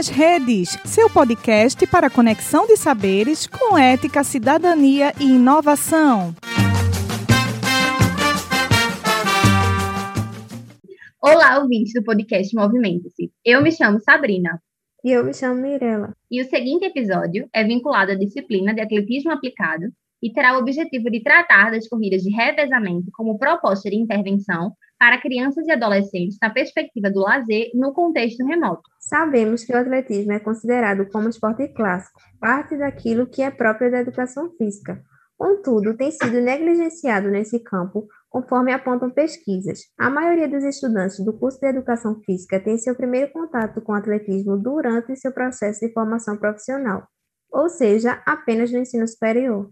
nas Redes, seu podcast para conexão de saberes com ética, cidadania e inovação. Olá, ouvintes do podcast Movimento-se. Eu me chamo Sabrina. E eu me chamo Mirella. E o seguinte episódio é vinculado à disciplina de atletismo aplicado e terá o objetivo de tratar das corridas de revezamento como proposta de intervenção para crianças e adolescentes na perspectiva do lazer no contexto remoto. Sabemos que o atletismo é considerado como esporte clássico, parte daquilo que é próprio da educação física. Contudo, tem sido negligenciado nesse campo, conforme apontam pesquisas. A maioria dos estudantes do curso de Educação Física tem seu primeiro contato com o atletismo durante seu processo de formação profissional, ou seja, apenas no ensino superior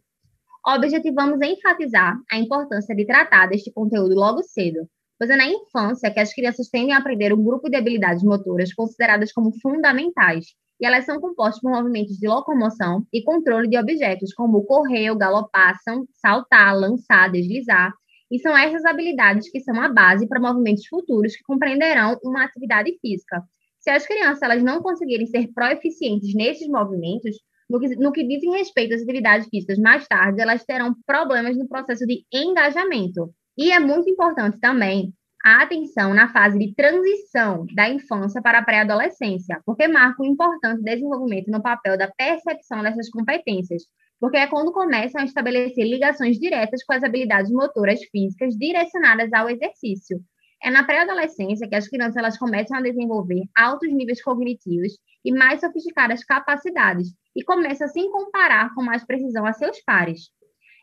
objetivamos enfatizar a importância de tratar deste conteúdo logo cedo, pois é na infância que as crianças tendem a aprender um grupo de habilidades motoras consideradas como fundamentais, e elas são compostas por movimentos de locomoção e controle de objetos, como correr, galopar, saltar, lançar, deslizar, e são essas habilidades que são a base para movimentos futuros que compreenderão uma atividade física. Se as crianças elas não conseguirem ser proeficientes nesses movimentos, no que, no que dizem respeito às atividades físicas mais tarde, elas terão problemas no processo de engajamento. E é muito importante também a atenção na fase de transição da infância para a pré-adolescência, porque marca um importante desenvolvimento no papel da percepção dessas competências, porque é quando começam a estabelecer ligações diretas com as habilidades motoras físicas direcionadas ao exercício. É na pré-adolescência que as crianças elas começam a desenvolver altos níveis cognitivos e mais sofisticadas capacidades, e começam a se comparar com mais precisão a seus pares.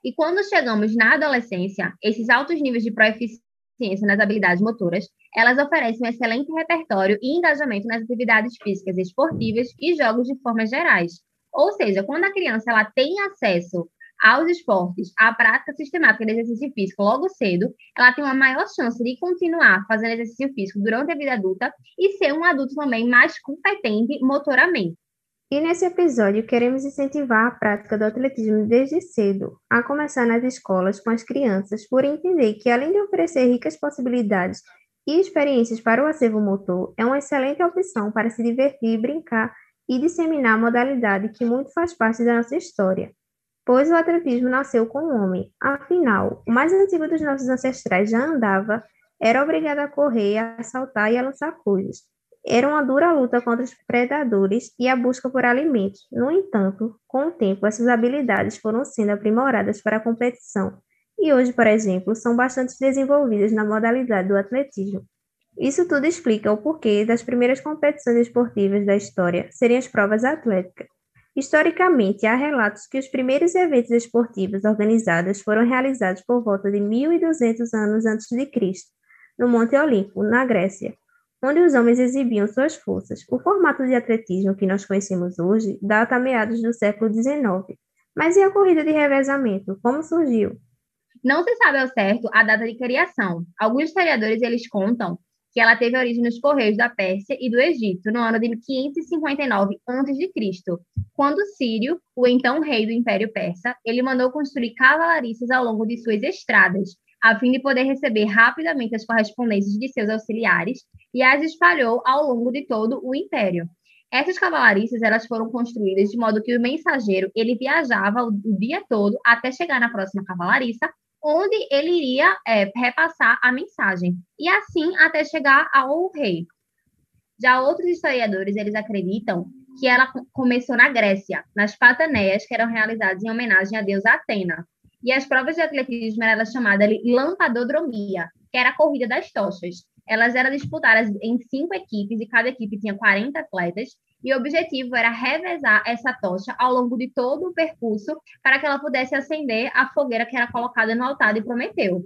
E quando chegamos na adolescência, esses altos níveis de proeficiência nas habilidades motoras, elas oferecem um excelente repertório e engajamento nas atividades físicas esportivas e jogos de formas gerais. Ou seja, quando a criança ela tem acesso aos esportes, à prática sistemática de exercício físico logo cedo, ela tem uma maior chance de continuar fazendo exercício físico durante a vida adulta e ser um adulto também mais competente motoramente. E nesse episódio queremos incentivar a prática do atletismo desde cedo, a começar nas escolas com as crianças, por entender que além de oferecer ricas possibilidades e experiências para o acervo motor, é uma excelente opção para se divertir, brincar e disseminar a modalidade que muito faz parte da nossa história pois o atletismo nasceu com o homem. Afinal, o mais antigo dos nossos ancestrais já andava, era obrigado a correr, a saltar e a lançar coisas. Era uma dura luta contra os predadores e a busca por alimentos. No entanto, com o tempo, essas habilidades foram sendo aprimoradas para a competição e hoje, por exemplo, são bastante desenvolvidas na modalidade do atletismo. Isso tudo explica o porquê das primeiras competições esportivas da história serem as provas atléticas. Historicamente, há relatos que os primeiros eventos esportivos organizados foram realizados por volta de 1200 anos antes de Cristo, no Monte Olimpo, na Grécia, onde os homens exibiam suas forças. O formato de atletismo que nós conhecemos hoje data a meados do século XIX. Mas e a corrida de revezamento? Como surgiu? Não se sabe ao certo a data de criação. Alguns historiadores eles contam que ela teve origem nos Correios da Pérsia e do Egito, no ano de 559 a.C., quando Sírio, o então rei do Império Persa, ele mandou construir cavalariças ao longo de suas estradas, a fim de poder receber rapidamente as correspondências de seus auxiliares, e as espalhou ao longo de todo o império. Essas cavalariças elas foram construídas de modo que o mensageiro ele viajava o, dia todo até chegar na próxima cavalariça, onde ele iria é, repassar a mensagem, e assim até chegar ao rei. Já outros historiadores, eles acreditam que ela começou na Grécia, nas pataneias que eram realizadas em homenagem a deusa Atena. E as provas de atletismo eram chamadas de lampadodromia, que era a corrida das tochas. Elas eram disputadas em cinco equipes e cada equipe tinha 40 atletas e o objetivo era revezar essa tocha ao longo de todo o percurso para que ela pudesse acender a fogueira que era colocada no altar de Prometeu.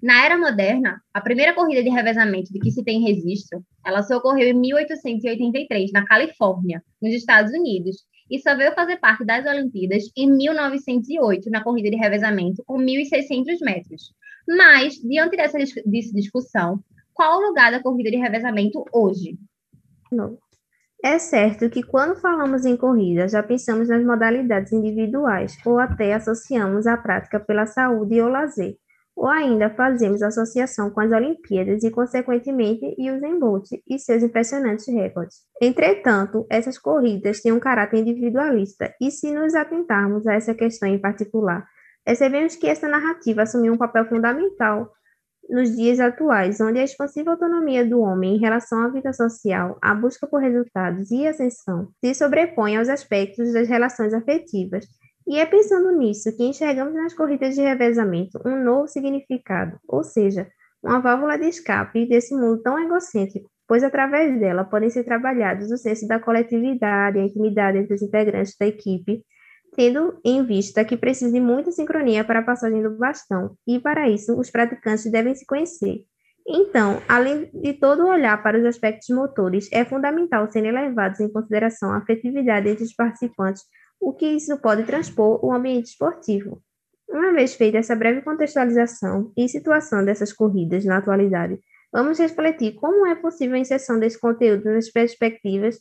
Na era moderna, a primeira corrida de revezamento de que se tem registro, ela ocorreu em 1883, na Califórnia, nos Estados Unidos, e só veio fazer parte das Olimpíadas em 1908, na corrida de revezamento, com 1.600 metros. Mas, diante dessa discussão, qual o lugar da corrida de revezamento hoje? Não. É certo que quando falamos em corrida, já pensamos nas modalidades individuais ou até associamos a prática pela saúde ou lazer. Ou ainda fazemos associação com as Olimpíadas e, consequentemente, Usain Bolt e seus impressionantes recordes. Entretanto, essas corridas têm um caráter individualista e, se nos atentarmos a essa questão em particular, percebemos que essa narrativa assumiu um papel fundamental nos dias atuais, onde a expansiva autonomia do homem em relação à vida social, a busca por resultados e ascensão se sobrepõe aos aspectos das relações afetivas. E é pensando nisso que enxergamos nas corridas de revezamento um novo significado, ou seja, uma válvula de escape desse mundo tão egocêntrico, pois através dela podem ser trabalhados o senso da coletividade, a intimidade entre os integrantes da equipe, tendo em vista que precisa de muita sincronia para a passagem do bastão, e para isso os praticantes devem se conhecer. Então, além de todo o olhar para os aspectos motores, é fundamental serem levados em consideração a afetividade entre os participantes, o que isso pode transpor o ambiente esportivo. Uma vez feita essa breve contextualização e situação dessas corridas na atualidade, vamos refletir como é possível a inserção desse conteúdo nas perspectivas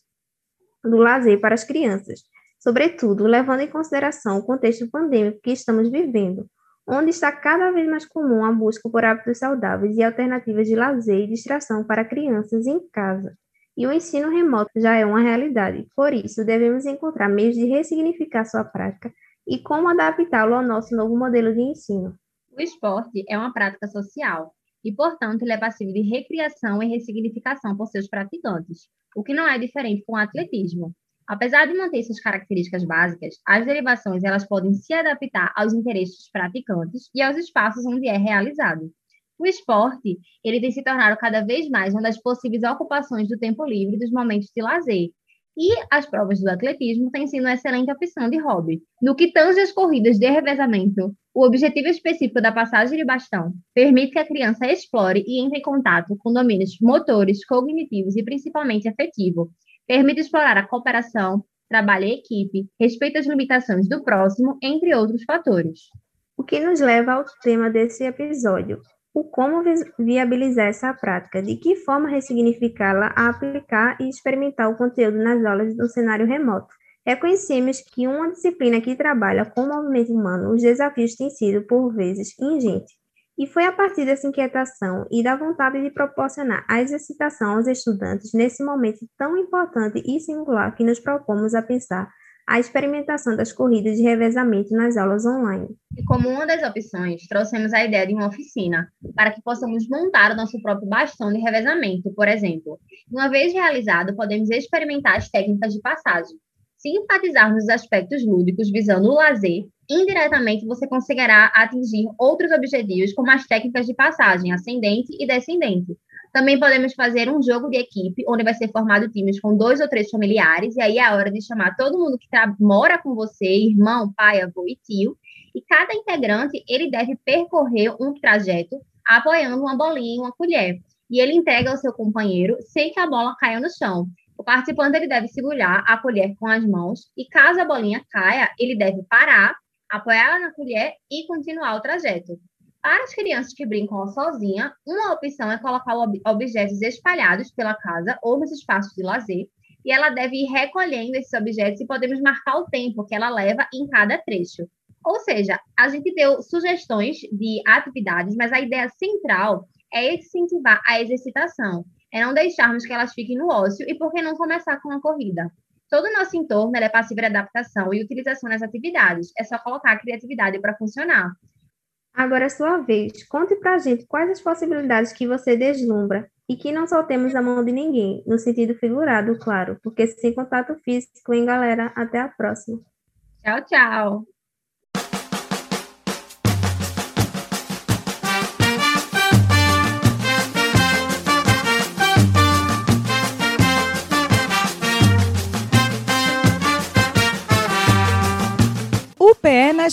do lazer para as crianças, sobretudo levando em consideração o contexto pandêmico que estamos vivendo, onde está cada vez mais comum a busca por hábitos saudáveis e alternativas de lazer e distração para crianças em casa. E o ensino remoto já é uma realidade, por isso devemos encontrar meios de ressignificar sua prática e como adaptá-lo ao nosso novo modelo de ensino. O esporte é uma prática social e, portanto, ele é passivo de recriação e ressignificação por seus praticantes, o que não é diferente com o atletismo. Apesar de manter suas características básicas, as derivações elas podem se adaptar aos interesses dos praticantes e aos espaços onde é realizado. O esporte, ele tem se tornado cada vez mais uma das possíveis ocupações do tempo livre dos momentos de lazer. E as provas do atletismo têm sido uma excelente opção de hobby. No que tange as corridas de revezamento, o objetivo específico da passagem de bastão permite que a criança explore e entre em contato com domínios motores, cognitivos e principalmente afetivo, permite explorar a cooperação, trabalho em equipe, respeito às limitações do próximo, entre outros fatores. O que nos leva ao tema desse episódio, o como viabilizar essa prática, de que forma ressignificá-la, aplicar e experimentar o conteúdo nas aulas no cenário remoto. Reconhecemos que uma disciplina que trabalha com o movimento humano, os desafios têm sido, por vezes, ingentes. E foi a partir dessa inquietação e da vontade de proporcionar a exercitação aos estudantes nesse momento tão importante e singular que nos propomos a pensar a experimentação das corridas de revezamento nas aulas online. E como uma das opções, trouxemos a ideia de uma oficina, para que possamos montar o nosso próprio bastão de revezamento, por exemplo. Uma vez realizado, podemos experimentar as técnicas de passagem. Se enfatizarmos os aspectos lúdicos visando o lazer, indiretamente você conseguirá atingir outros objetivos, como as técnicas de passagem ascendente e descendente. Também podemos fazer um jogo de equipe, onde vai ser formado times com dois ou três familiares, e aí é a hora de chamar todo mundo que tá, mora com você, irmão, pai, avô e tio, e cada integrante, ele deve percorrer um trajeto apoiando uma bolinha uma colher. E ele entrega ao seu companheiro sem que a bola caia no chão. O participante ele deve segurar a colher com as mãos e caso a bolinha caia, ele deve parar apoiá-la na colher e continuar o trajeto. Para as crianças que brincam sozinha, uma opção é colocar ob objetos espalhados pela casa ou nos espaços de lazer, e ela deve ir recolhendo esses objetos e podemos marcar o tempo que ela leva em cada trecho. Ou seja, a gente deu sugestões de atividades, mas a ideia central é incentivar a exercitação, é não deixarmos que elas fiquem no ócio e por que não começar com a corrida. Todo o nosso entorno é passivo de adaptação e utilização nas atividades. É só colocar a criatividade para funcionar. Agora é sua vez. Conte para a gente quais as possibilidades que você deslumbra e que não soltemos a mão de ninguém, no sentido figurado, claro, porque sem contato físico, hein, galera? Até a próxima. Tchau, tchau.